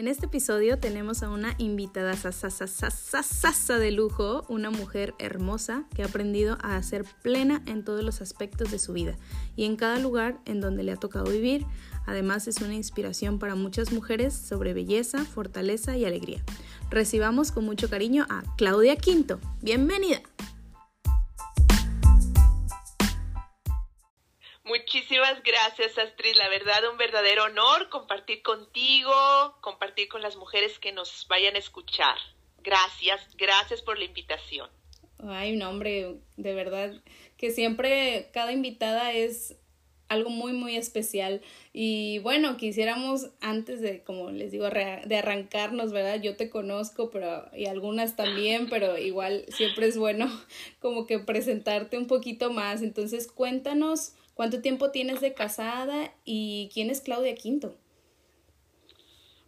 En este episodio tenemos a una invitada sasa de lujo, una mujer hermosa que ha aprendido a ser plena en todos los aspectos de su vida y en cada lugar en donde le ha tocado vivir. Además es una inspiración para muchas mujeres sobre belleza, fortaleza y alegría. Recibamos con mucho cariño a Claudia Quinto. Bienvenida. Gracias, Astrid. La verdad, un verdadero honor compartir contigo, compartir con las mujeres que nos vayan a escuchar. Gracias, gracias por la invitación. Ay, no, hombre, de verdad que siempre cada invitada es algo muy, muy especial. Y bueno, quisiéramos antes de, como les digo, de arrancarnos, ¿verdad? Yo te conozco, pero y algunas también, pero igual siempre es bueno como que presentarte un poquito más. Entonces, cuéntanos ¿Cuánto tiempo tienes de casada y quién es Claudia Quinto?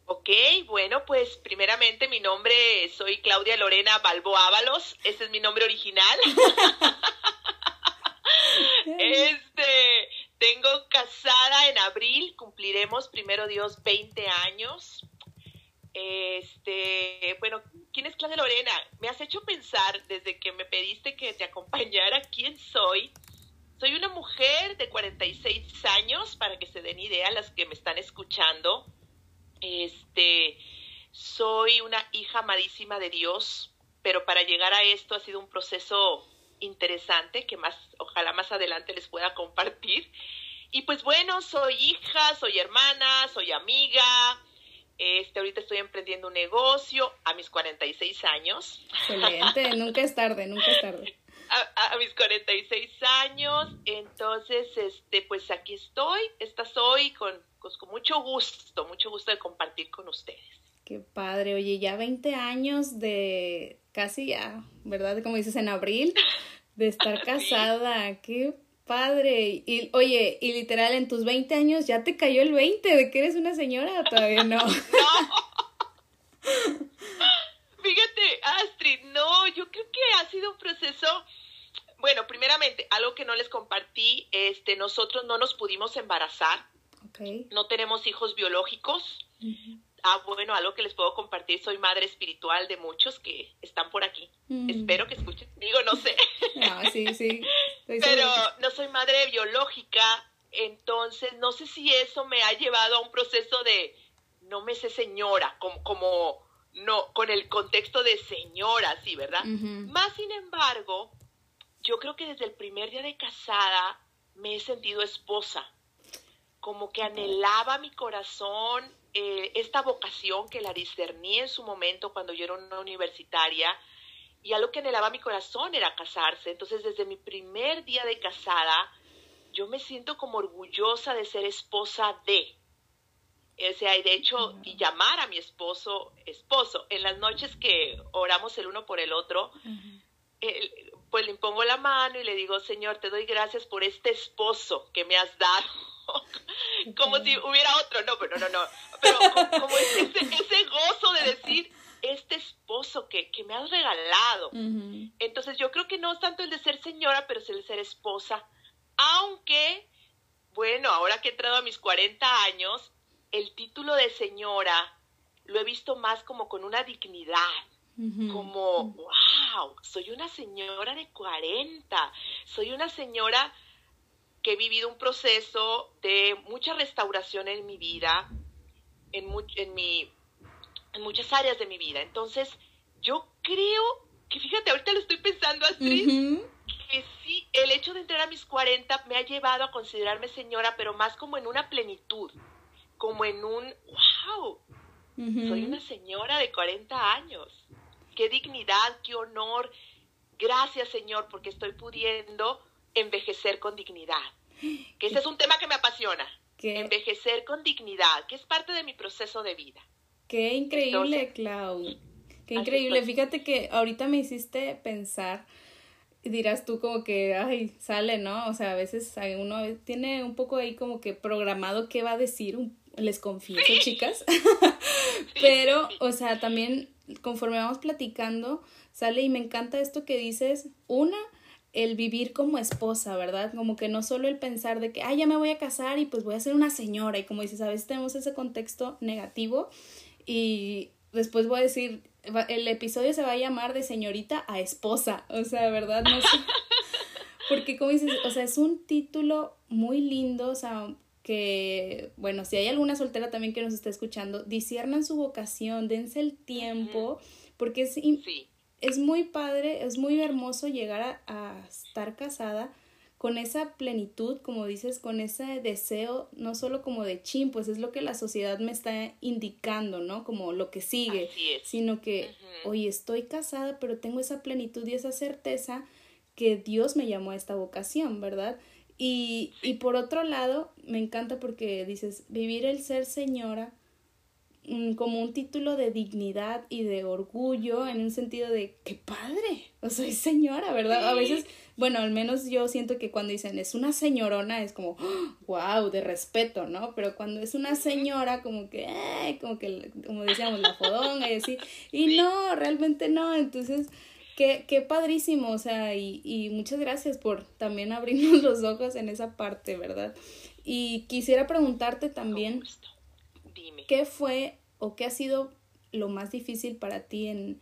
Ok, bueno, pues primeramente mi nombre, soy Claudia Lorena Balbo Ábalos, ese es mi nombre original. este, tengo casada en abril, cumpliremos primero Dios 20 años. Este, bueno, ¿quién es Claudia Lorena? Me has hecho pensar desde que me pediste que te acompañara quién soy soy una mujer de 46 años, para que se den idea las que me están escuchando. Este, soy una hija amadísima de Dios, pero para llegar a esto ha sido un proceso interesante que más, ojalá más adelante les pueda compartir. Y pues bueno, soy hija, soy hermana, soy amiga. Este, ahorita estoy emprendiendo un negocio a mis 46 años. Excelente, nunca es tarde, nunca es tarde a, mis 46 años. Entonces, este, pues aquí estoy, esta soy con, pues, con mucho gusto, mucho gusto de compartir con ustedes. Qué padre, oye, ya 20 años de casi ya, ¿verdad? Como dices, en abril, de estar casada, qué padre. Y oye, y literal, en tus 20 años ya te cayó el 20 de que eres una señora, todavía no. no. Fíjate, Astrid, no, yo creo que ha sido un proceso bueno, primeramente, algo que no les compartí, este, nosotros no nos pudimos embarazar. No tenemos hijos biológicos. Ah, bueno, algo que les puedo compartir, soy madre espiritual de muchos que están por aquí. Espero que escuchen. Digo, no sé. Ah, sí, sí. Pero no soy madre biológica, entonces no sé si eso me ha llevado a un proceso de no me sé señora, como, como no, con el contexto de señora, sí, ¿verdad? Más sin embargo, yo creo que desde el primer día de casada me he sentido esposa, como que anhelaba mi corazón eh, esta vocación que la discerní en su momento cuando yo era una universitaria y algo que anhelaba mi corazón era casarse. Entonces desde mi primer día de casada yo me siento como orgullosa de ser esposa de. O sea, y de hecho, y llamar a mi esposo esposo. En las noches que oramos el uno por el otro, pues le impongo la mano y le digo, Señor, te doy gracias por este esposo que me has dado. como si hubiera otro, no, pero no, no, pero como, ese, ese, gozo de decir, este esposo que, que me has regalado. Entonces yo creo que no es tanto el de ser señora, pero es el de ser esposa. Aunque, bueno, ahora que he entrado a mis 40 años, el título de señora lo he visto más como con una dignidad, como, wow, soy una señora de 40, soy una señora que he vivido un proceso de mucha restauración en mi vida, en, en, mi, en muchas áreas de mi vida. Entonces, yo creo que, fíjate, ahorita lo estoy pensando, Astrid, que sí, el hecho de entrar a mis 40 me ha llevado a considerarme señora, pero más como en una plenitud, como en un, wow, soy una señora de 40 años qué dignidad, qué honor. Gracias, Señor, porque estoy pudiendo envejecer con dignidad. Que ese es un tema que me apasiona. Envejecer con dignidad, que es parte de mi proceso de vida. Qué increíble, Clau. Qué increíble. Fíjate que ahorita me hiciste pensar, dirás tú como que, ay, sale, ¿no? O sea, a veces uno tiene un poco ahí como que programado qué va a decir, les confieso, chicas. Pero, o sea, también conforme vamos platicando, sale y me encanta esto que dices, una, el vivir como esposa, ¿verdad? Como que no solo el pensar de que, ah, ya me voy a casar y pues voy a ser una señora y como dices, a veces tenemos ese contexto negativo Y después voy a decir, el episodio se va a llamar de señorita a esposa, o sea, ¿verdad? No sé. Porque como dices, o sea, es un título muy lindo, o sea, que, bueno, si hay alguna soltera también que nos está escuchando, disiernan su vocación, dense el tiempo, porque es, es muy padre, es muy hermoso llegar a, a, estar casada con esa plenitud, como dices, con ese deseo, no solo como de chin, pues es lo que la sociedad me está indicando, ¿no? Como lo que sigue, sino que, oye, estoy casada, pero tengo esa plenitud y esa certeza que Dios me llamó a esta vocación, ¿verdad? Y, y por otro lado, me encanta porque dices, vivir el ser señora mm, como un título de dignidad y de orgullo en un sentido de qué padre, o soy señora, ¿verdad? A veces, bueno, al menos yo siento que cuando dicen es una señorona es como wow, de respeto, ¿no? Pero cuando es una señora como que eh, como que como decíamos la fodonga y así. Y no, realmente no, entonces Qué, qué padrísimo, o sea, y, y muchas gracias por también abrirnos los ojos en esa parte, ¿verdad? Y quisiera preguntarte también, Dime. ¿qué fue o qué ha sido lo más difícil para ti en,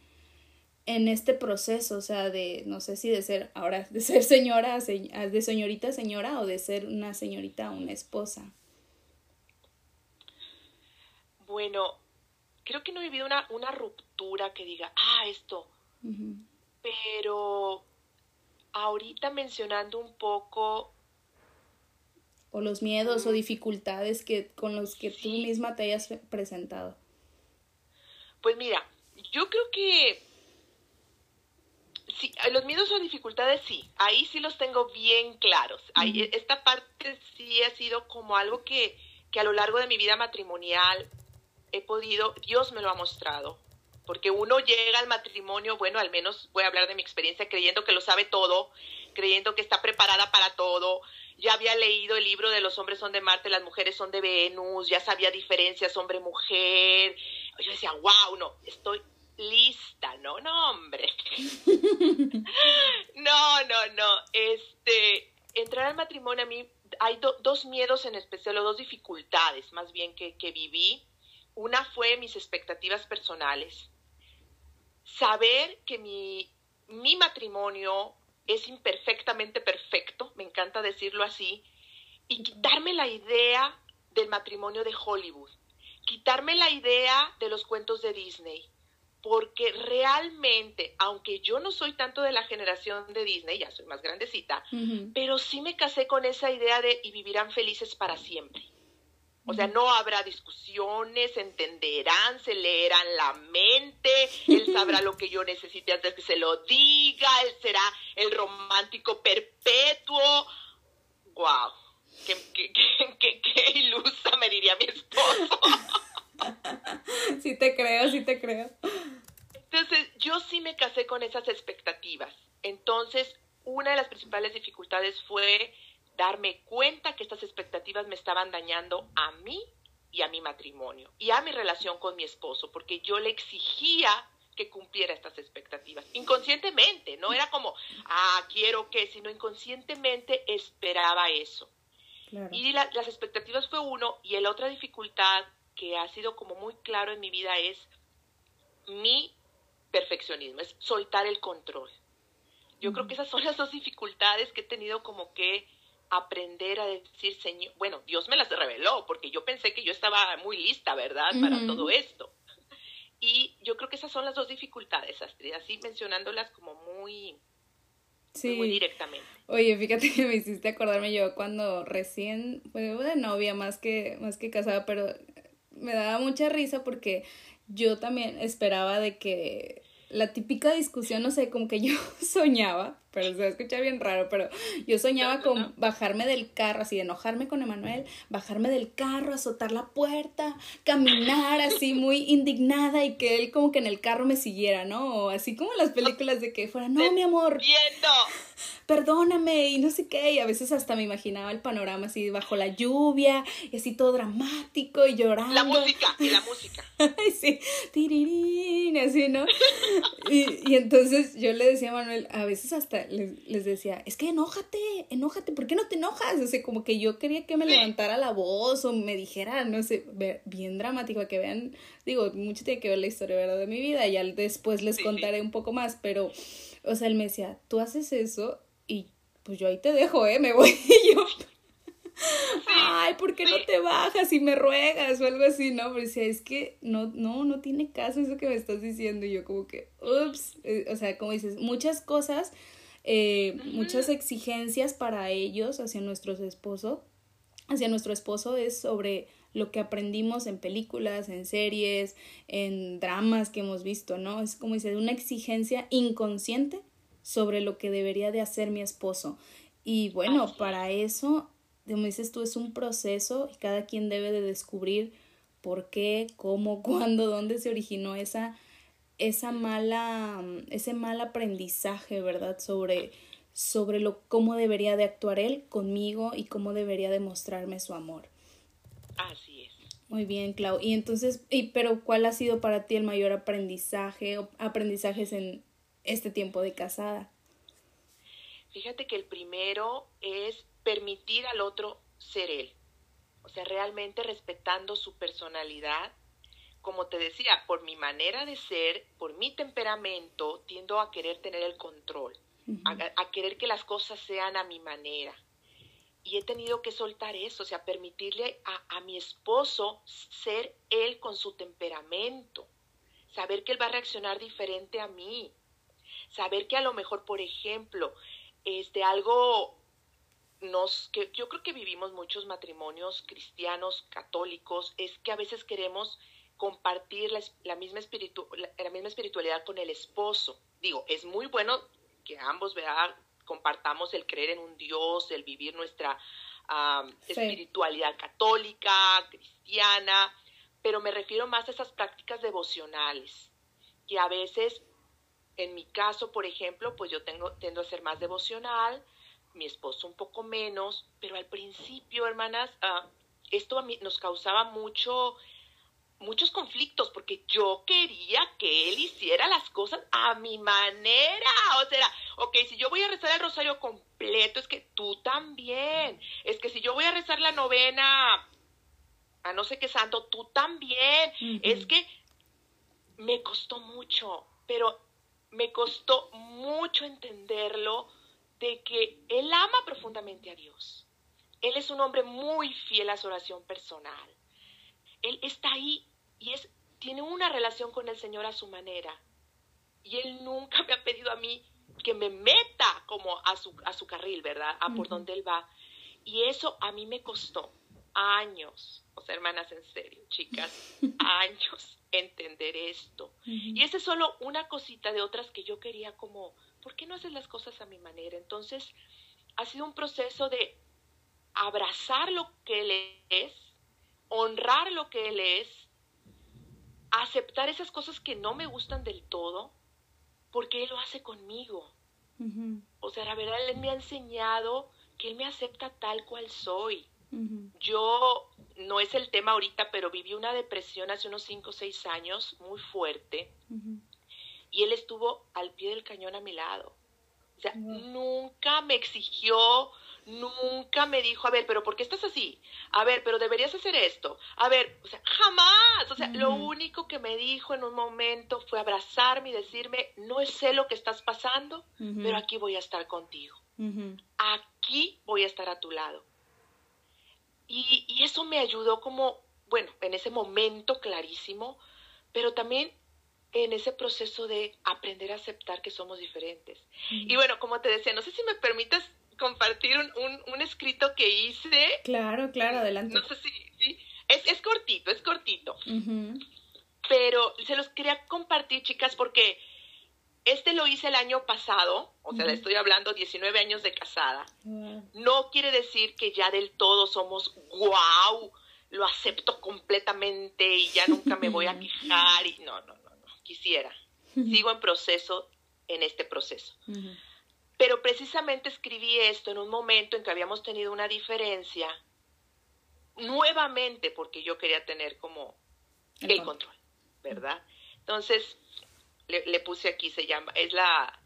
en este proceso? O sea, de, no sé si de ser, ahora, de ser señora, de señorita a señora o de ser una señorita a una esposa. Bueno, creo que no he vivido una, una ruptura que diga, ah, esto, pero ahorita mencionando un poco... O los miedos o mm. dificultades que, con los que tú misma te hayas presentado. Pues mira, yo creo que sí, los miedos o dificultades sí, ahí sí los tengo bien claros. Ahí, esta parte sí ha sido como algo que, que a lo largo de mi vida matrimonial he podido, Dios me lo ha mostrado porque uno llega al matrimonio, bueno, al menos voy a hablar de mi experiencia, creyendo que lo sabe todo, creyendo que está preparada para todo. Ya había leído el libro de los hombres son de Marte, las mujeres son de Venus, ya sabía diferencias hombre-mujer. Yo decía, wow, no, estoy lista, no, no, hombre. no, no, no. Este, entrar al matrimonio a mí hay dos miedos en especial, o dos dificultades más bien que, que viví. Una fue mis expectativas personales saber que mi, mi matrimonio es imperfectamente perfecto, me encanta decirlo así, y quitarme la idea del matrimonio de Hollywood, quitarme la idea de los cuentos de Disney, porque realmente, aunque yo no soy tanto de la generación de Disney, ya soy más grandecita, pero sí me casé con esa idea de y vivirán felices para siempre. O sea, no habrá discusiones, entenderán, se leerán la mente, él sabrá lo que yo necesite antes que se lo diga, él será el romántico perpetuo. ¡Wow! ¡Qué, qué, qué, qué ilusa me diría mi esposo! sí te creo, sí te creo. Entonces, yo sí me casé con esas expectativas. Entonces, una de las principales dificultades fue darme cuenta que estas expectativas me estaban dañando a mí y a mi matrimonio y a mi relación con mi esposo, porque yo le exigía que cumpliera estas expectativas, inconscientemente, no era como, ah, quiero que, sino inconscientemente esperaba eso. Y las expectativas fue uno, y la otra dificultad que ha sido como muy claro en mi vida es mi perfeccionismo, es soltar el control. Yo creo que esas son las dos dificultades que he tenido como que aprender a decir, Señor, bueno, Dios me las reveló, porque yo pensé que yo estaba muy lista, ¿verdad? Para todo esto. Y yo creo que esas son las dos dificultades, Astrid, así mencionándolas como muy, muy directamente. Oye, fíjate que me hiciste acordarme yo cuando recién, fue de novia más que, más que casada, pero me daba mucha risa porque yo también esperaba de que la típica discusión, no sé, como que yo soñaba, pero se escucha bien raro, pero yo soñaba con bajarme del carro, así de enojarme con Emanuel, bajarme del carro, azotar la puerta, caminar así muy indignada y que él como que en el carro me siguiera, ¿no? O así como las películas de que fuera, no, mi amor. Viendo perdóname y no sé qué, y a veces hasta me imaginaba el panorama así bajo la lluvia y así todo dramático y llorando. La música, y la música. Sí, tirirín, así, ¿no? y, y entonces yo le decía a Manuel, a veces hasta les, decía, es que enójate, enójate, ¿por qué no te enojas? O sea, como que yo quería que me levantara la voz o me dijera, no sé, bien dramático, que vean, digo, mucho tiene que ver la historia, ¿verdad? De mi vida, ya después les contaré un poco más, pero, o sea, él me decía, tú haces eso y pues yo ahí te dejo, ¿eh? Me voy y yo ay, ¿por qué no te bajas y me ruegas o algo así? No, pero decía, es que no, no, no tiene caso eso que me estás diciendo. Y yo como que, ups, eh, o sea, como dices, muchas cosas, eh, muchas exigencias para ellos hacia nuestros esposos, hacia nuestro esposo es sobre lo que aprendimos en películas, en series, en dramas que hemos visto, ¿no? Es como dices, una exigencia inconsciente sobre lo que debería de hacer mi esposo. Y bueno, para eso como dices tú, es un proceso y cada quien debe de descubrir por qué, cómo, cuándo, dónde se originó esa, esa mala, ese mal aprendizaje, ¿verdad? Sobre, sobre lo, cómo debería de actuar él conmigo y cómo debería demostrarme su amor. Así es. Muy bien, Clau. Y entonces, y, pero ¿cuál ha sido para ti el mayor aprendizaje o aprendizajes en este tiempo de casada? Fíjate que el primero es permitir al otro ser él. O sea, realmente respetando su personalidad. Como te decía, por mi manera de ser, por mi temperamento, tiendo a querer tener el control, a, querer que las cosas sean a mi manera. Y he tenido que soltar eso, o sea, permitirle a, a mi esposo ser él con su temperamento, saber que él va a reaccionar diferente a mí, saber que a lo mejor, por ejemplo, este, algo nos, que yo creo que vivimos muchos matrimonios cristianos, católicos, es que a veces queremos compartir la, misma, espiritu, la, misma espiritualidad con el esposo. Digo, es muy bueno que ambos ¿verdad? compartamos el creer en un Dios, el vivir nuestra espiritualidad católica, cristiana, pero me refiero más a esas prácticas devocionales, que a veces, en mi caso, por ejemplo, pues yo tengo, tiendo a ser más devocional, mi esposo un poco menos, pero al principio, hermanas, uh, esto a mí nos causaba mucho, muchos conflictos porque yo quería que él hiciera las cosas a mi manera. O sea, ok, si yo voy a rezar el rosario completo, es que tú también. Es que si yo voy a rezar la novena a no sé qué santo, tú también. Es que me costó mucho, pero me costó mucho entenderlo de que él ama profundamente a Dios. Él es un hombre muy fiel a su oración personal. Él está ahí y es, tiene una relación con el Señor a su manera. Y él nunca me ha pedido a mí que me meta como a su, a su carril, ¿verdad? A por donde él va. Y eso a mí me costó años, o sea, hermanas, en serio, chicas, años entender esto. Y esa es solo una cosita de otras que yo quería como ¿por qué no haces las cosas a mi manera? Entonces, ha sido un proceso de abrazar lo que Él es, honrar lo que Él es, aceptar esas cosas que no me gustan del todo, porque Él lo hace conmigo. O sea, la verdad, Él me ha enseñado que Él me acepta tal cual soy. Yo, no es el tema ahorita, pero viví una depresión hace unos 5 o 6 años muy fuerte y él estuvo al pie del cañón a mi lado. O sea, nunca me exigió, nunca me dijo, a ver, pero ¿por qué estás así? A ver, pero deberías hacer esto. A ver, o sea, jamás. O sea, lo único que me dijo en un momento fue abrazarme y decirme, no sé lo que estás pasando, pero aquí voy a estar contigo. Aquí voy a estar a tu lado. Y, y eso me ayudó como, bueno, en ese momento clarísimo, pero también en ese proceso de aprender a aceptar que somos diferentes. Y bueno, como te decía, no sé si me permitas compartir un, un, escrito que hice. Claro, claro, adelante. No sé si, Es, es, cortito, es cortito. Pero se los quería compartir, chicas, porque este lo hice el año pasado, o sea, le estoy hablando 19 años de casada. No quiere decir que ya del todo somos wow, lo acepto completamente y ya nunca me voy a quejar y no, no, no quisiera. Sigo en proceso, en este proceso. Pero precisamente escribí esto en un momento en que habíamos tenido una diferencia, nuevamente porque yo quería tener como el, control, ¿verdad? Entonces, le, puse aquí, se llama, es la,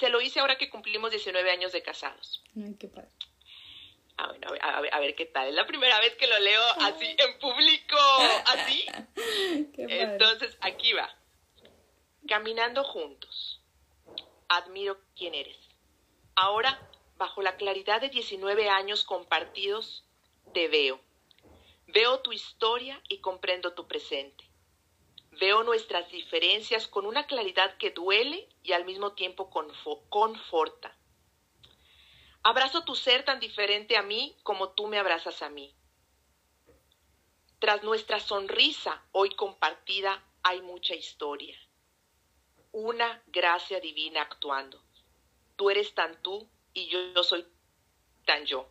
se lo hice ahora que cumplimos 19 años de casados. Ay, qué padre. Ah, bueno, a ver, a ver, qué tal. Es la primera vez que lo leo así en público, así. Entonces, aquí va. Caminando juntos. Admiro quién eres. Ahora, bajo la claridad de 19 años compartidos, te veo. Veo tu historia y comprendo tu presente. Veo nuestras diferencias con una claridad que duele y al mismo tiempo conforta. Abrazo tu ser tan diferente a mí como tú me abrazas a mí. Tras nuestra sonrisa hoy compartida hay mucha historia. Una gracia divina actuando. Tú eres tan tú y yo, soy tan yo.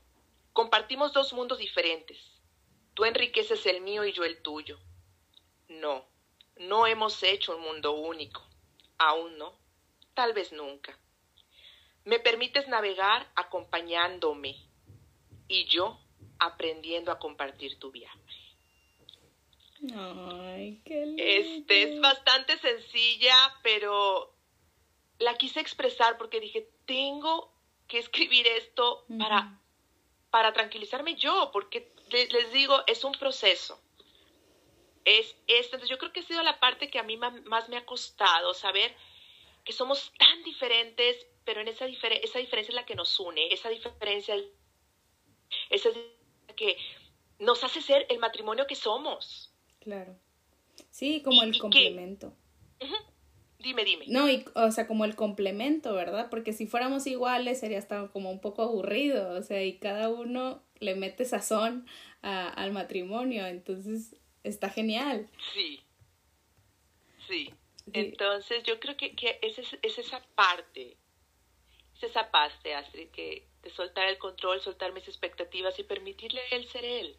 Compartimos dos mundos diferentes. Tú enriqueces el mío y yo el tuyo. No, no hemos hecho un mundo único. Aún no. Tal vez nunca. Me permites navegar acompañándome y yo aprendiendo a compartir tu viaje. Ay, qué lindo. Este es bastante sencilla, pero la quise expresar porque dije, tengo que escribir esto para, para tranquilizarme yo, porque les digo, es un proceso es esto. Entonces yo creo que ha sido la parte que a mí más me ha costado saber que somos tan diferentes, pero en esa, esa diferencia es la que nos une, esa diferencia esa que nos hace ser el matrimonio que somos. Claro. Sí, como el complemento. Dime, dime. No, y, o sea, como el complemento, ¿verdad? Porque si fuéramos iguales sería hasta como un poco aburrido, o sea, y cada uno le mete sazón al matrimonio, entonces está genial. Sí, sí. Entonces yo creo que, que es, es, esa parte, es esa parte, Astrid, que de soltar el control, soltar mis expectativas y permitirle a él ser él.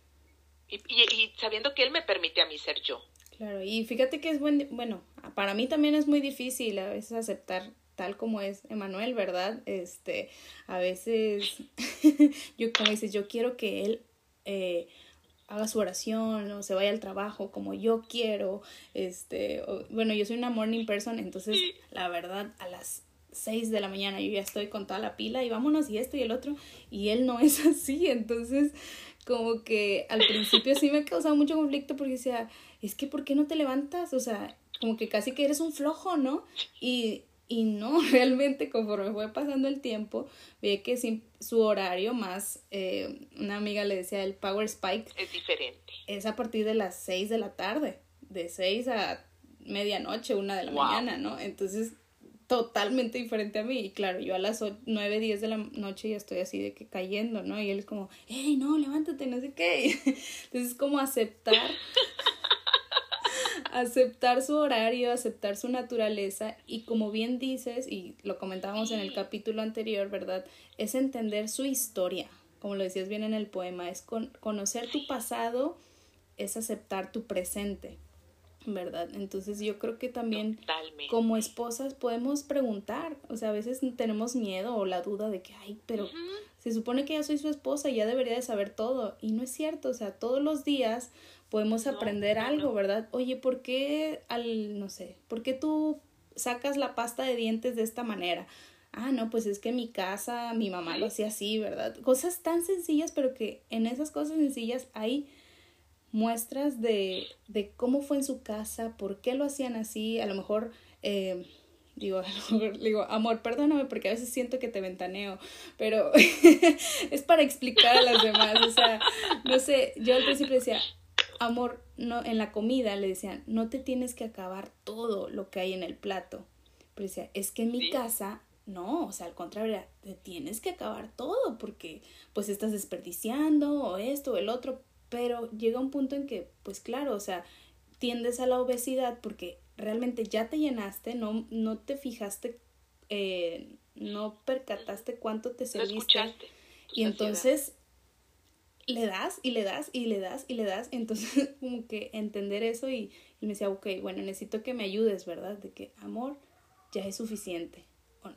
Y, y, sabiendo que él me permite a mí ser yo. Claro, y fíjate que es buen, bueno, para mí también es muy difícil a veces aceptar tal como es Emanuel, ¿verdad? Este, a veces, yo como dices, yo quiero que él eh, haga su oración o se vaya al trabajo como yo quiero. Este, bueno, yo soy una morning person, entonces la verdad a las 6 de la mañana yo ya estoy con toda la pila y vámonos y esto y el otro y él no es así, entonces como que al principio sí me causaba mucho conflicto porque decía, es que ¿por qué no te levantas? O sea, como que casi que eres un flojo, ¿no? Y y no, realmente conforme fue pasando el tiempo, vi que su horario más, eh, una amiga le decía el Power Spike. Es diferente. Es a partir de las 6 de la tarde, de 6 a medianoche, una de la mañana, ¿no? Entonces, totalmente diferente a mí. Y claro, yo a las 9, 10 de la noche ya estoy así de que cayendo, ¿no? Y él es como, hey, no, levántate, no sé qué. Entonces, como aceptar aceptar su horario, aceptar su naturaleza y como bien dices, y lo comentábamos en el capítulo anterior, ¿verdad? Es entender su historia, como lo decías bien en el poema, es con, conocer tu pasado, es aceptar tu presente, ¿verdad? Entonces yo creo que también como esposas podemos preguntar, o sea, a veces tenemos miedo o la duda de que, ay, pero se supone que ya soy su esposa y ya debería de saber todo, y no es cierto, o sea, todos los días podemos aprender algo, ¿verdad? Oye, ¿por qué al, no sé, por qué tú sacas la pasta de dientes de esta manera? Ah, no, pues es que en mi casa mi mamá lo hacía así, ¿verdad? Cosas tan sencillas, pero que en esas cosas sencillas hay muestras de, de cómo fue en su casa, por qué lo hacían así, a lo mejor... Eh, digo, digo, amor, perdóname porque a veces siento que te ventaneo, pero es para explicar a las demás, o sea, no sé, yo al principio decía, amor, no, en la comida le decían, no te tienes que acabar todo lo que hay en el plato. Pero decía, es que en mi casa, no, o sea, al contrario, te tienes que acabar todo porque pues estás desperdiciando o esto o el otro. Pero llega un punto en que, pues claro, o sea, tiendes a la obesidad porque realmente ya te llenaste, no, no te fijaste, eh, no percataste cuánto te serviste. y entonces le das y le das y le das y le das. Entonces, como que entender eso y, y, me decía, ok, bueno, necesito que me ayudes, ¿verdad? De que amor ya es suficiente.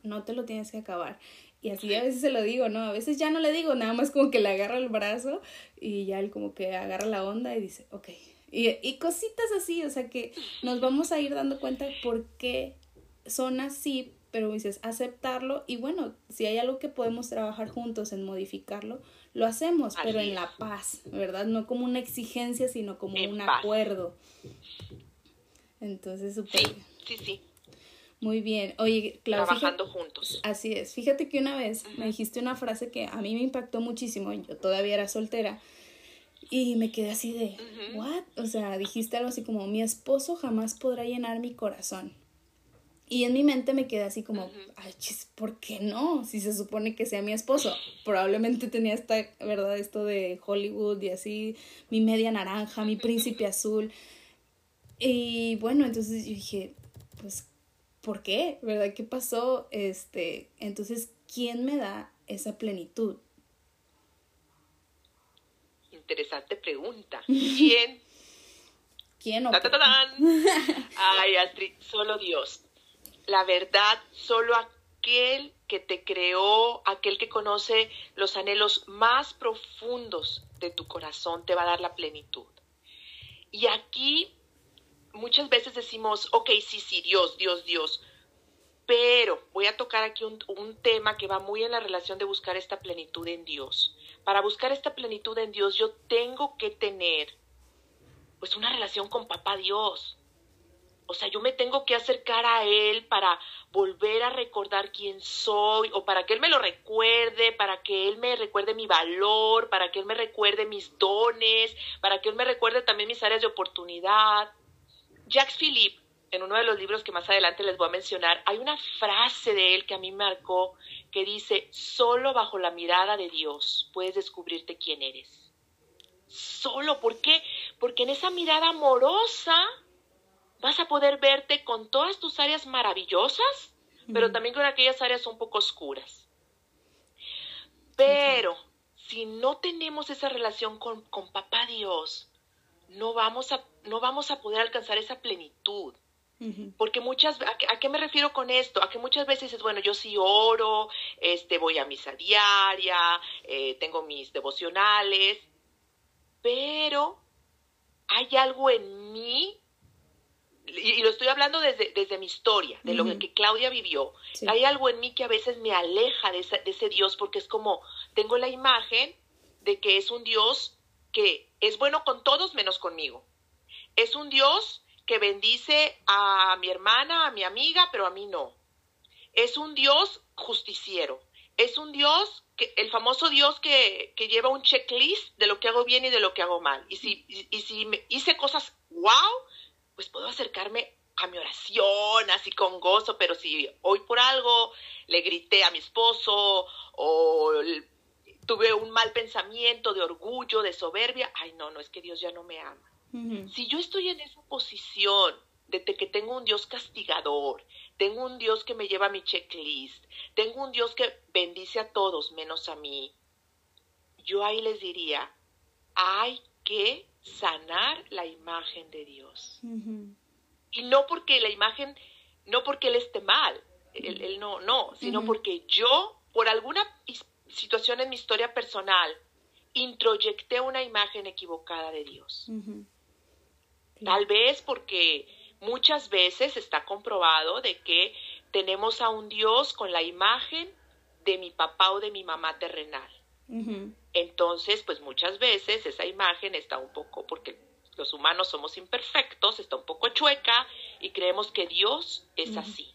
No te lo tienes que acabar. Y así a veces se lo digo, ¿no? A veces ya no le digo, nada más como que le agarra el brazo y ya él como que agarra la onda y dice, ok. Y, y cositas así, o sea que nos vamos a ir dando cuenta por qué son así, pero dices aceptarlo y bueno, si hay algo que podemos trabajar juntos en modificarlo, lo hacemos, pero en la paz, ¿verdad? No como una exigencia, sino como un acuerdo. Entonces, súper. Sí, sí, sí. Muy bien. Oye, Claudia. Trabajando juntos. Así es. Fíjate que una vez me dijiste una frase que a mí me impactó muchísimo. Yo todavía era soltera. Y me quedé así de, ¿what? O sea, dijiste algo así como, mi esposo jamás podrá llenar mi corazón. Y en mi mente me quedé así como, ay, chis, ¿por qué no? Si se supone que sea mi esposo. Probablemente tenía esta, ¿verdad? Esto de Hollywood y así, mi media naranja, mi príncipe azul. Y bueno, entonces yo dije, pues, ¿por qué? ¿Verdad? ¿Qué pasó? Este, entonces, ¿quién me da esa plenitud? Interesante pregunta. ¿Quién? ¿Quién o Ay, Astrid, solo Dios. La verdad, solo aquel que te creó, aquel que conoce los anhelos más profundos de tu corazón, te va a dar la plenitud. Y aquí muchas veces decimos, ok, sí, sí, Dios, Dios, Dios. Pero voy a tocar aquí un, tema que va muy en la relación de buscar esta plenitud en Dios. Para buscar esta plenitud en Dios, yo tengo que tener pues una relación con papá Dios. O sea, yo me tengo que acercar a Él para volver a recordar quién soy o para que Él me lo recuerde, para que Él me recuerde mi valor, para que Él me recuerde mis dones, para que Él me recuerde también mis áreas de oportunidad. Jacques Philippe, en uno de los libros que más adelante les voy a mencionar, hay una frase de él que a mí me marcó que dice, solo bajo la mirada de Dios puedes descubrirte quién eres. Solo, ¿por qué? Porque en esa mirada amorosa vas a poder verte con todas tus áreas maravillosas, pero también con aquellas áreas un poco oscuras. Pero si no tenemos esa relación con, con papá Dios, no vamos a, no vamos a poder alcanzar esa plenitud. Porque muchas, ¿a qué, me refiero con esto? A que muchas veces dices, bueno, yo sí oro, este, voy a misa diaria, eh, tengo mis devocionales, pero hay algo en mí, y, lo estoy hablando desde, desde mi historia, de lo que Claudia vivió, hay algo en mí que a veces me aleja de, de ese Dios porque es como, tengo la imagen de que es un Dios que es bueno con todos menos conmigo. Es un Dios que bendice a mi hermana, a mi amiga, pero a mí no. Es un Dios justiciero. Es un Dios, que, el famoso Dios que, que lleva un checklist de lo que hago bien y de lo que hago mal. Y si, y, si me hice cosas wow, pues puedo acercarme a mi oración así con gozo, pero si hoy por algo le grité a mi esposo o tuve un mal pensamiento de orgullo, de soberbia, ay no, no es que Dios ya no me ama. Si yo estoy en esa posición de que tengo un Dios castigador, tengo un Dios que me lleva mi checklist, tengo un Dios que bendice a todos menos a mí, yo ahí les diría, hay que sanar la imagen de Dios. Y no porque la imagen, no porque Él esté mal, él, no, no, sino porque yo, por alguna situación en mi historia personal, introyecté una imagen equivocada de Dios. Tal vez porque muchas veces está comprobado de que tenemos a un Dios con la imagen de mi papá o de mi mamá terrenal. Entonces, pues muchas veces esa imagen está un poco, porque los humanos somos imperfectos, está un poco chueca y creemos que Dios es así.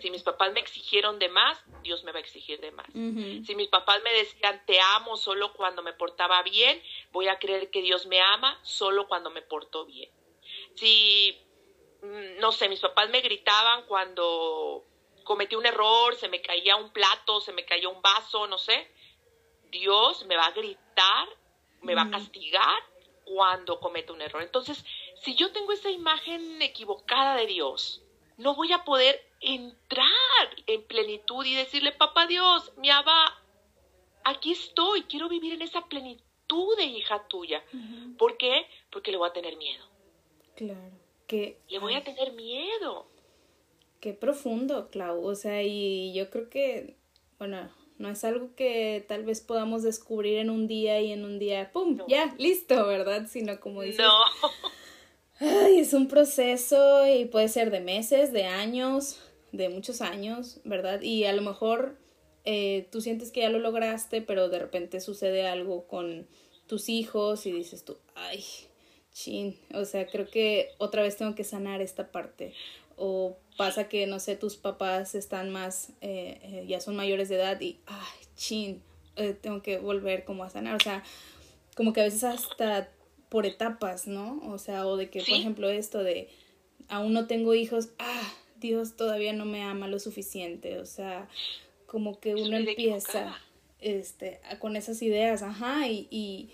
Si mis papás me exigieron de más, Dios me va a exigir de más. Si mis papás me decían te amo solo cuando me portaba bien, voy a creer que Dios me ama solo cuando me porto bien. Si, mm, no sé, mis papás me gritaban cuando cometí un error, se me caía un plato, se me caía un vaso, no sé, Dios me va a gritar, me va a castigar cuando cometo un error. Entonces, si yo tengo esa imagen equivocada de Dios, no voy a poder entrar en plenitud y decirle, papá Dios, mi abba, aquí estoy, quiero vivir en esa plenitud de hija tuya. ¿Por qué? Porque le voy a tener miedo. Claro, que... Le voy a tener miedo. Qué profundo, Clau. O sea, y yo creo que, bueno, no es algo que tal vez podamos descubrir en un día y en un día, ¡pum! Ya, listo, ¿verdad? Sino como dices... No. Ay, es un proceso y puede ser de meses, de años, de muchos años, ¿verdad? Y a lo mejor eh, tú sientes que ya lo lograste, pero de repente sucede algo con tus hijos y dices tú, ay, chin, o sea, creo que otra vez tengo que sanar esta parte. O pasa que, no sé, tus papás están más, eh, eh, ya son mayores de edad y, ay, chin, tengo que volver como a sanar. O sea, como que a veces hasta por etapas, ¿no? O sea, o de que, por ejemplo, esto de, aún no tengo hijos, ah, Dios todavía no me ama lo suficiente, o sea, como que uno empieza este, con esas ideas, ajá, y, y,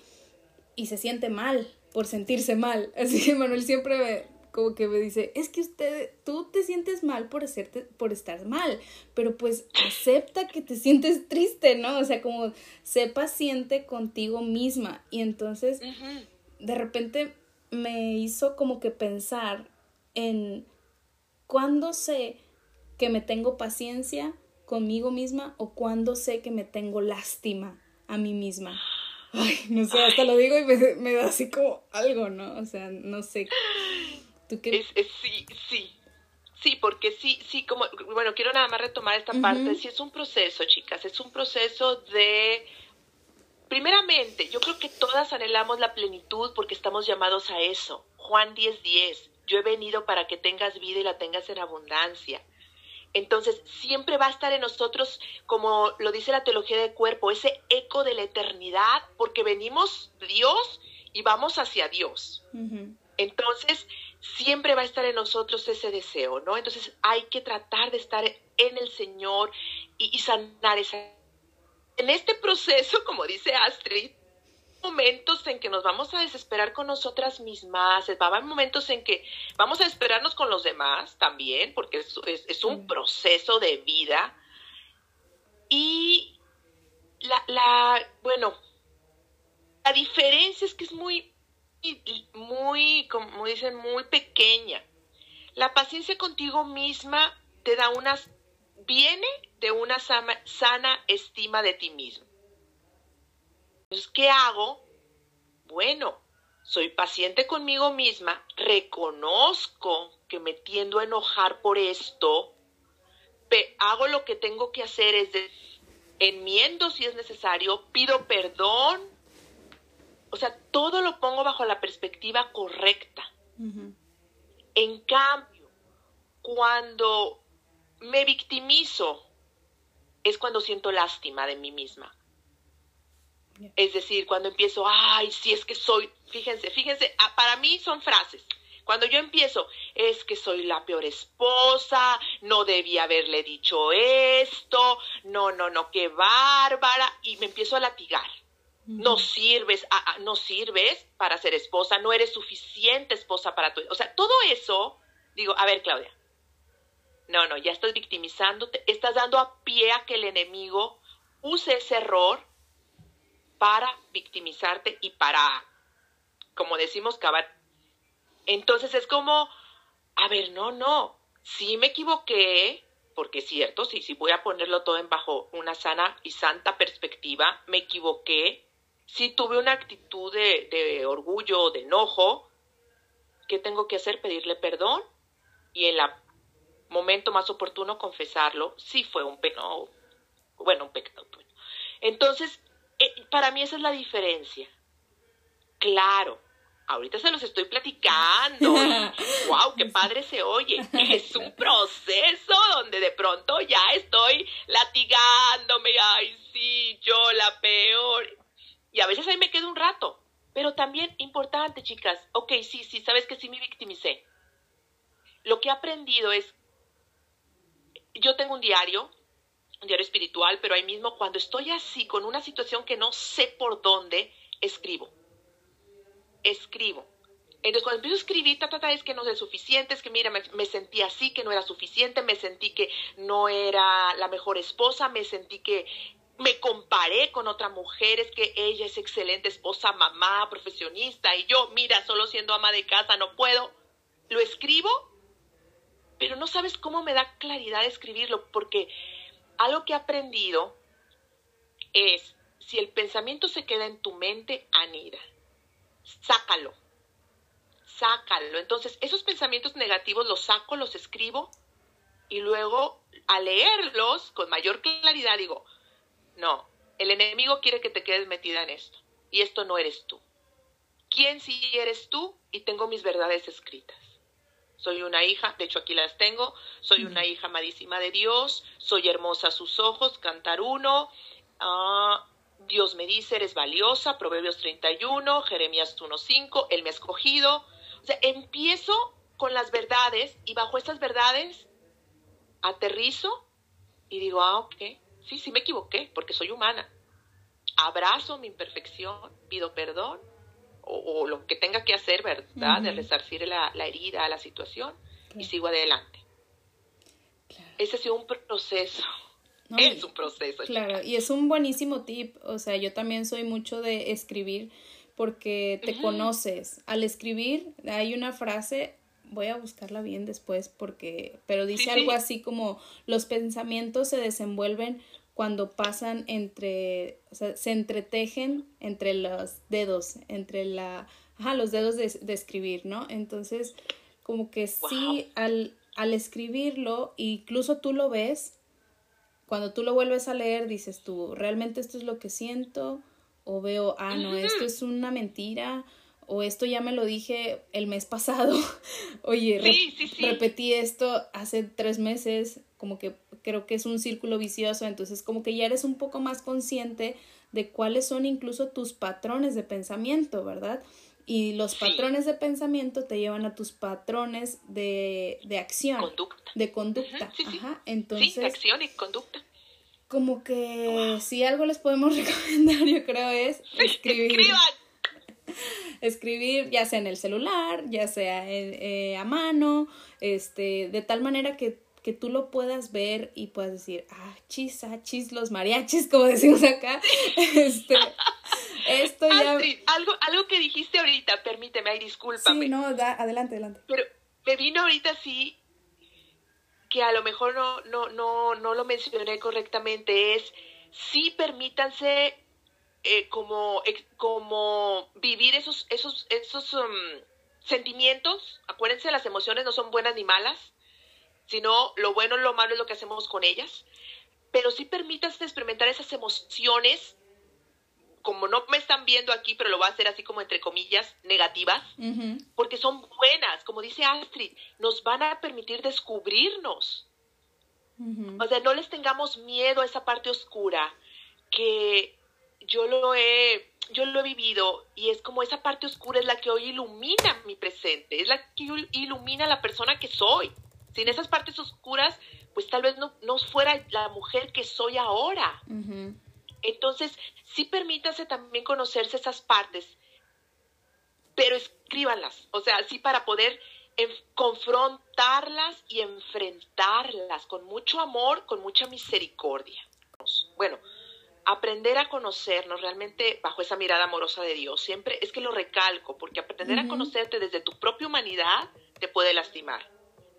y, se siente mal por sentirse mal. Así que Manuel siempre me, como que me dice, es que usted, tú te sientes mal por, hacerte, por estar mal, pero pues acepta que te sientes triste, ¿no? O sea, como sé paciente contigo misma. Y entonces, de repente me hizo como que pensar en cuándo sé que me tengo paciencia conmigo misma o cuando sé que me tengo lástima a mí misma. Ay, no sé, hasta lo digo y me, da así como algo, ¿no? O sea, no sé. ¿Tú qué? Es, sí, sí. Sí, porque sí, sí, como, bueno, quiero nada más retomar esta parte. Sí, es un proceso, chicas, es un proceso de, primeramente, yo creo que todas anhelamos la plenitud porque estamos llamados a eso. Juan 10:10, 10, yo he venido para que tengas vida y la tengas en abundancia. Entonces, siempre va a estar en nosotros, como lo dice la teología del cuerpo, ese eco de la eternidad, porque venimos de Dios y vamos hacia Dios. Entonces, siempre va a estar en nosotros ese deseo, ¿no? Entonces, hay que tratar de estar en el Señor y, y sanar esa... En este proceso, como dice Astrid, momentos en que nos vamos a desesperar con nosotras mismas, va a haber momentos en que vamos a esperarnos con los demás también, porque es, un proceso de vida. Y la, la, bueno, la diferencia es que es muy, muy, como dicen, muy pequeña. La paciencia contigo misma te da unas, viene de una sana estima de ti mismo. Entonces, ¿qué hago? Bueno, soy paciente conmigo misma, reconozco que me tiendo a enojar por esto, hago lo que tengo que hacer, es de, enmiendo si es necesario, pido perdón, o sea, todo lo pongo bajo la perspectiva correcta. En cambio, cuando me victimizo, es cuando siento lástima de mí misma. Es decir, cuando empiezo, ay, si es que soy, fíjense, fíjense, ah, para mí son frases. Cuando yo empiezo, es que soy la peor esposa, no debía haberle dicho esto, no, no, no, qué bárbara, y me empiezo a latigar. No sirves, ah, ah, no sirves para ser esposa, no eres suficiente esposa para tu... O sea, todo eso, digo, a ver, Claudia, no, no, ya estás victimizándote, estás dando a pie a que el enemigo use ese error para victimizarte y para, como decimos, cavar. Entonces es como, a ver, no, no, sí me equivoqué, porque es cierto, sí, sí voy a ponerlo todo en bajo una sana y santa perspectiva, me equivoqué, sí tuve una actitud de, de orgullo, de enojo, ¿qué tengo que hacer? Pedirle perdón y en el momento más oportuno confesarlo, sí fue un pecado, bueno, un pecado. Entonces, eh, para mí esa es la diferencia. Claro, ahorita se los estoy platicando. ¡Wow! ¡Qué padre se oye! Es un proceso donde de pronto ya estoy latigándome. ¡Ay, sí! Yo la peor. Y a veces ahí me quedo un rato. Pero también importante, chicas. Ok, sí, sí, sabes que sí me victimicé. Lo que he aprendido es. Yo tengo un diario diario espiritual, pero ahí mismo cuando estoy así con una situación que no sé por dónde, escribo. Escribo. Entonces cuando empiezo a escribir, ta, es que no es suficiente, es que mira, me, me, sentí así, que no era suficiente, me sentí que no era la mejor esposa, me sentí que me comparé con otra mujer, es que ella es excelente esposa, mamá, profesionista, y yo, mira, solo siendo ama de casa no puedo. Lo escribo, pero no sabes cómo me da claridad escribirlo, porque algo que he aprendido es, si el pensamiento se queda en tu mente, anida, sácalo, sácalo. Entonces, esos pensamientos negativos los saco, los escribo y luego al leerlos con mayor claridad digo, no, el enemigo quiere que te quedes metida en esto y esto no eres tú. ¿Quién sí eres tú? Y tengo mis verdades escritas. Soy una hija, de hecho aquí las tengo, soy una hija amadísima de Dios, soy hermosa a sus ojos, cantar uno, ah, Dios me dice, eres valiosa, Proverbios 31, Jeremías 1.5, Él me ha escogido. O sea, empiezo con las verdades y bajo esas verdades aterrizo y digo, ah, ok, sí, sí me equivoqué porque soy humana. Abrazo mi imperfección, pido perdón o, lo que tenga que hacer, ¿verdad? De resarcir la, herida, la situación y sigo adelante. Ese ha sido un proceso. es un proceso. Claro, y es un buenísimo tip. O sea, yo también soy mucho de escribir porque te conoces. Al escribir hay una frase, voy a buscarla bien después porque, pero dice algo así como los pensamientos se desenvuelven cuando pasan entre, o sea, se entretejen entre los dedos, entre la, ajá, los dedos de, escribir, ¿no? Entonces, como que sí, al, al escribirlo, incluso tú lo ves, cuando tú lo vuelves a leer, dices tú, ¿realmente esto es lo que siento? O veo, ah, no, esto es una mentira, o esto ya me lo dije el mes pasado, oye, repetí esto hace tres meses, como que creo que es un círculo vicioso, entonces como que ya eres un poco más consciente de cuáles son incluso tus patrones de pensamiento, ¿verdad? Y los patrones de pensamiento te llevan a tus patrones de, de acción. Conducta. De conducta. Ajá. Entonces, sí, acción y conducta. Como que si algo les podemos recomendar, yo creo, es escribir. escribir ya sea en el celular, ya sea eh, a mano, este, de tal manera que que tú lo puedas ver y puedas decir, ah, chis, ah, chis, los mariachis, como decimos acá. Este, esto ya... algo, algo que dijiste ahorita, permíteme, ay, discúlpame. Sí, no, da, adelante, adelante. Pero me vino ahorita así que a lo mejor no, no, no, no lo mencioné correctamente, es sí permítanse eh, como, como vivir esos, esos, esos um, sentimientos. Acuérdense, las emociones no son buenas ni malas sino lo bueno, lo malo es lo que hacemos con ellas. Pero sí permítanse experimentar esas emociones, como no me están viendo aquí, pero lo voy a hacer así como entre comillas, negativas, porque son buenas, como dice Astrid, nos van a permitir descubrirnos. O sea, no les tengamos miedo a esa parte oscura, que yo lo he yo lo he vivido y es como esa parte oscura es la que hoy ilumina mi presente, es la que ilumina la persona que soy. Sin esas partes oscuras, pues tal vez no, no fuera la mujer que soy ahora. Entonces, sí permítase también conocerse esas partes, pero escríbanlas, o sea, sí para poder confrontarlas y enfrentarlas con mucho amor, con mucha misericordia. Bueno, aprender a conocernos realmente bajo esa mirada amorosa de Dios, siempre es que lo recalco, porque aprender a conocerte desde tu propia humanidad te puede lastimar.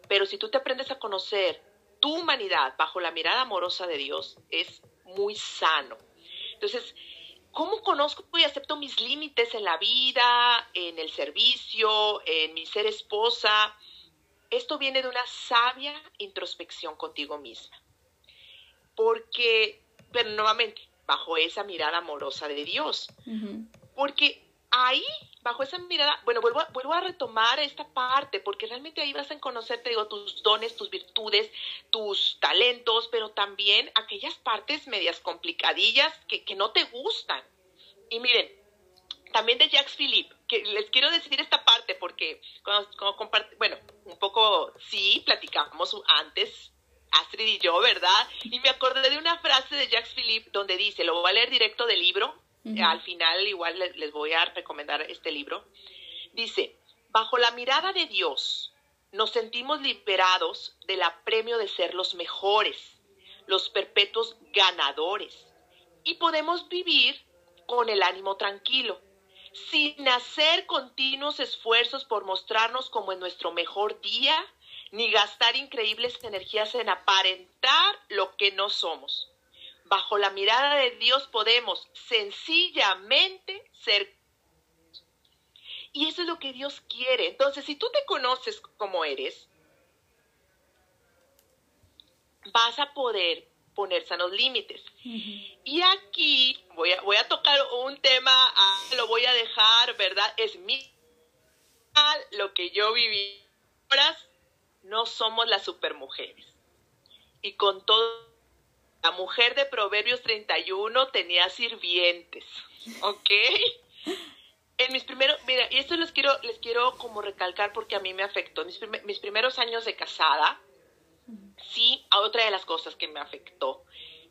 Pero si tú te aprendes a conocer tu humanidad bajo la mirada amorosa de Dios, es muy sano. Entonces, ¿cómo conozco y acepto mis límites en la vida, en el servicio, en mi ser esposa? Esto viene de una sabia introspección contigo misma. Porque, pero nuevamente, bajo esa mirada amorosa de Dios. Porque ahí, bajo esa mirada, bueno, vuelvo a, vuelvo a retomar esta parte, porque realmente ahí vas a conocer, te digo, tus dones, tus virtudes, tus talentos, pero también aquellas partes medias complicadillas que, que no te gustan. Y miren, también de Jacques Philippe, que les quiero decir esta parte porque cuando, bueno, un poco sí, platicamos antes, Astrid y yo, ¿verdad? Y me acordé de una frase de Jacques Philippe donde dice, lo voy a leer directo del libro, al final igual les voy a recomendar este libro. Dice, bajo la mirada de Dios nos sentimos liberados del apremio de ser los mejores, los perpetuos ganadores, y podemos vivir con el ánimo tranquilo, sin hacer continuos esfuerzos por mostrarnos como en nuestro mejor día, ni gastar increíbles energías en aparentar lo que no somos bajo la mirada de Dios podemos sencillamente ser. Y eso es lo que Dios quiere. Entonces, si tú te conoces como eres, vas a poder poner sanos límites. Y aquí voy a, voy a tocar un tema, ah, lo voy a dejar, ¿verdad? Es mi lo que yo viví. No somos las supermujeres. Y con todo, la mujer de Proverbios 31 tenía sirvientes, ¿ok? En mis primeros, mira, y esto les quiero, les quiero como recalcar porque a mí me afectó. Mis, mis primeros años de casada, sí, a otra de las cosas que me afectó,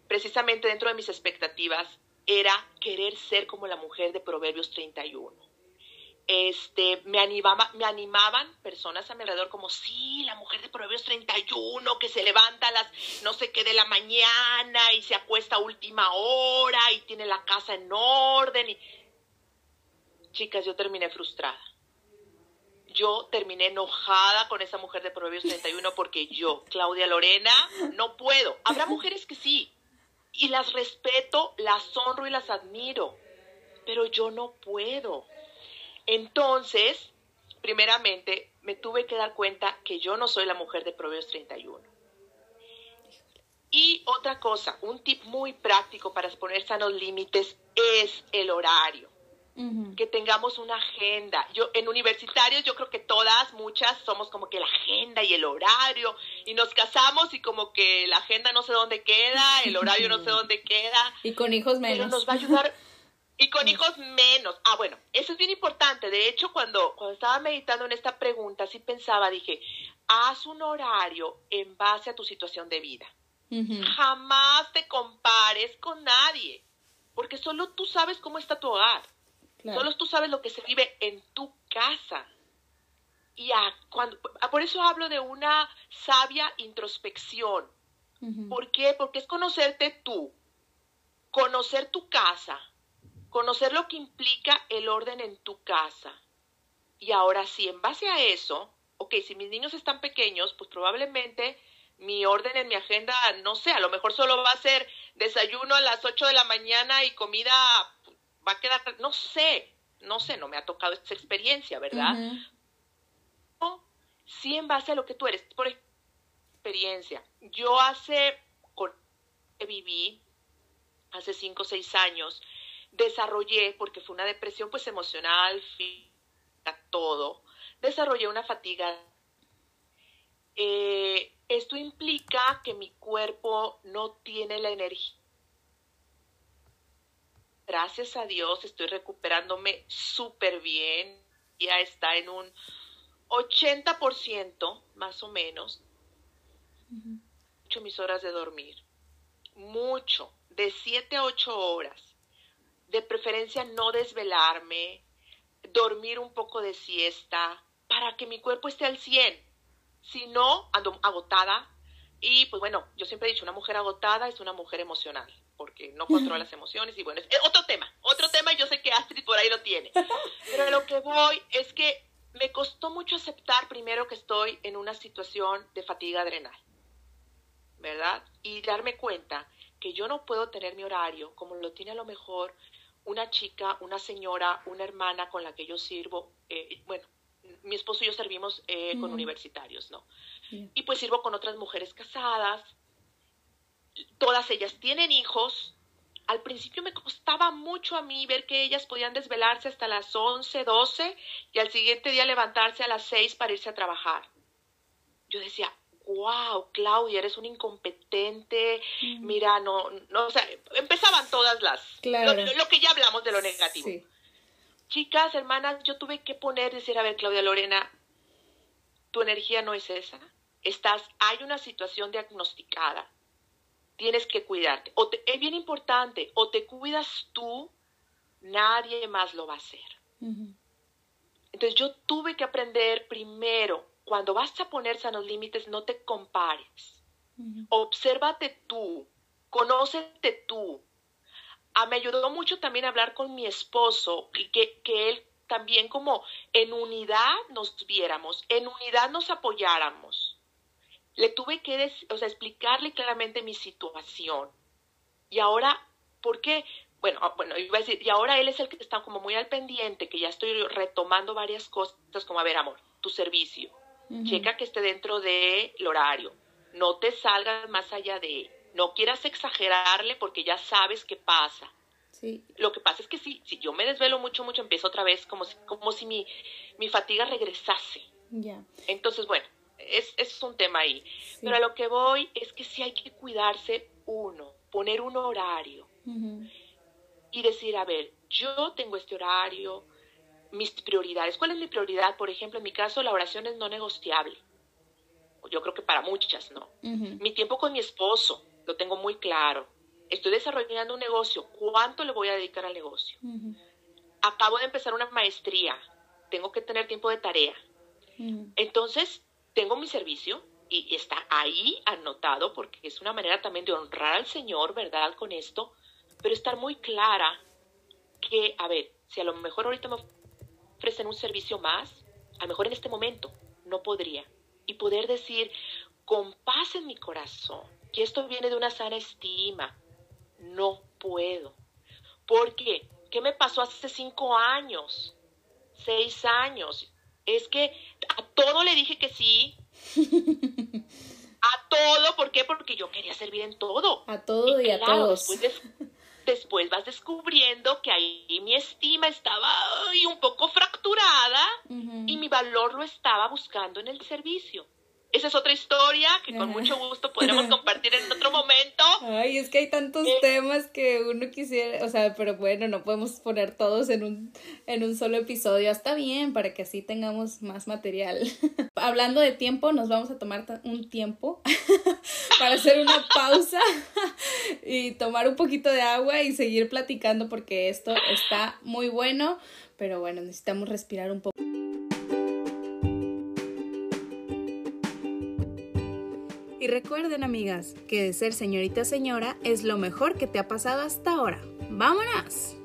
precisamente dentro de mis expectativas, era querer ser como la mujer de Proverbios 31. Este, me, animaba, me animaban personas a mi alrededor como, sí, la mujer de Proverbios 31, que se levanta a las no sé qué de la mañana y se acuesta a última hora y tiene la casa en orden. Y... Chicas, yo terminé frustrada yo terminé enojada con esa mujer de Proverbios 31 porque yo, Claudia Lorena, no puedo. Habrá mujeres que sí, y las respeto, las honro y las admiro, pero yo no puedo. Entonces, primeramente, me tuve que dar cuenta que yo no soy la mujer de Proverbios 31. Y otra cosa, un tip muy práctico para poner sanos límites es el horario que tengamos una agenda. Yo en universitarios yo creo que todas, muchas somos como que la agenda y el horario y nos casamos y como que la agenda no sé dónde queda, el horario no sé dónde queda. Y con hijos menos. Pero nos va a ayudar y con hijos menos. Ah, bueno, eso es bien importante. De hecho, cuando cuando estaba meditando en esta pregunta, sí pensaba, dije, haz un horario en base a tu situación de vida. Jamás te compares con nadie, porque solo tú sabes cómo está tu hogar. Solo tú sabes lo que se vive en tu casa. Y cuando, por eso hablo de una sabia introspección. ¿Por qué? Porque es conocerte tú, conocer tu casa, conocer lo que implica el orden en tu casa. Y ahora sí, en base a eso, ok, si mis niños están pequeños, pues probablemente mi orden en mi agenda, no sé, a lo mejor solo va a ser desayuno a las 8 de la mañana y comida va a quedar, no sé, no sé, no me ha tocado esta experiencia, ¿verdad? sí en base a lo que tú eres, por experiencia. Yo hace, con, viví, hace cinco o seis años, desarrollé, porque fue una depresión pues emocional, física, todo, desarrollé una fatiga. Eh, esto implica que mi cuerpo no tiene la energía gracias a Dios estoy recuperándome súper bien. Ya está en un 80% más o menos. Mucho mis horas de dormir. Mucho. De 7 a 8 horas. De preferencia no desvelarme. Dormir un poco de siesta. Para que mi cuerpo esté al 100. Si no, ando agotada. Y pues bueno, yo siempre he dicho, una mujer agotada es una mujer emocional porque no controla las emociones y bueno, es otro tema, otro tema, yo sé que Astrid por ahí lo tiene, pero lo que voy es que me costó mucho aceptar primero que estoy en una situación de fatiga adrenal, ¿verdad? Y darme cuenta que yo no puedo tener mi horario como lo tiene a lo mejor una chica, una señora, una hermana con la que yo sirvo, eh, bueno, mi esposo y yo servimos eh, con universitarios, ¿no? Y pues sirvo con otras mujeres casadas, todas ellas tienen hijos. Al principio me costaba mucho a mí ver que ellas podían desvelarse hasta las 11, 12 y al siguiente día levantarse a las 6 para irse a trabajar. Yo decía, wow, Claudia, eres un incompetente, mira, no, no, o sea, empezaban todas las, lo, que ya hablamos de lo negativo. Chicas, hermanas, yo tuve que poner, decir, a ver, Claudia Lorena, tu energía no es esa, estás, hay una situación diagnosticada, tienes que cuidarte. O es bien importante, o te cuidas tú, nadie más lo va a hacer. Entonces yo tuve que aprender primero, cuando vas a poner sanos límites, no te compares. Obsérvate tú, conócete tú. Ah, me ayudó mucho también hablar con mi esposo, que, que él también como en unidad nos viéramos, en unidad nos apoyáramos le tuve que o sea, explicarle claramente mi situación. Y ahora, ¿por qué? Bueno, ah, bueno, iba a decir, y ahora él es el que está como muy al pendiente, que ya estoy retomando varias cosas, como, a ver, amor, tu servicio, checa que esté dentro del horario, no te salgas más allá de, no quieras exagerarle porque ya sabes qué pasa. Sí. Lo que pasa es que si, si yo me desvelo mucho, mucho, empiezo otra vez como si, como si mi, mi fatiga regresase. Ya. Entonces, bueno, es, es un tema ahí. Pero a lo que voy es que sí hay que cuidarse uno, poner un horario y decir, a ver, yo tengo este horario, mis prioridades. ¿Cuál es mi prioridad? Por ejemplo, en mi caso, la oración es no negociable. Yo creo que para muchas, ¿no? Mi tiempo con mi esposo, lo tengo muy claro. Estoy desarrollando un negocio. ¿Cuánto le voy a dedicar al negocio? Acabo de empezar una maestría. Tengo que tener tiempo de tarea. Entonces, tengo mi servicio y está ahí anotado porque es una manera también de honrar al Señor, ¿verdad? Con esto, pero estar muy clara que, a ver, si a lo mejor ahorita me ofrecen un servicio más, a lo mejor en este momento no podría. Y poder decir, con paz en mi corazón, que esto viene de una sana estima, no puedo. ¿Por qué? ¿Qué me pasó hace cinco años? Seis años. Es que a todo le dije que sí. a todo, ¿por qué? Porque yo quería servir en todo. A todo y, a todos después vas descubriendo que ahí mi estima estaba un poco fracturada y mi valor lo estaba buscando en el servicio. Esa es otra historia que con mucho gusto podremos compartir en otro momento. Ay, es que hay tantos eh, temas que uno quisiera, o sea, pero bueno, no podemos poner todos en un, en un solo episodio. Está bien, para que así tengamos más material. Hablando de tiempo, nos vamos a tomar un tiempo para hacer una pausa y tomar un poquito de agua y seguir platicando porque esto está muy bueno, pero bueno, necesitamos respirar un poco. Recuerden, amigas, que de ser señorita señora es lo mejor que te ha pasado hasta ahora. ¡Vámonos!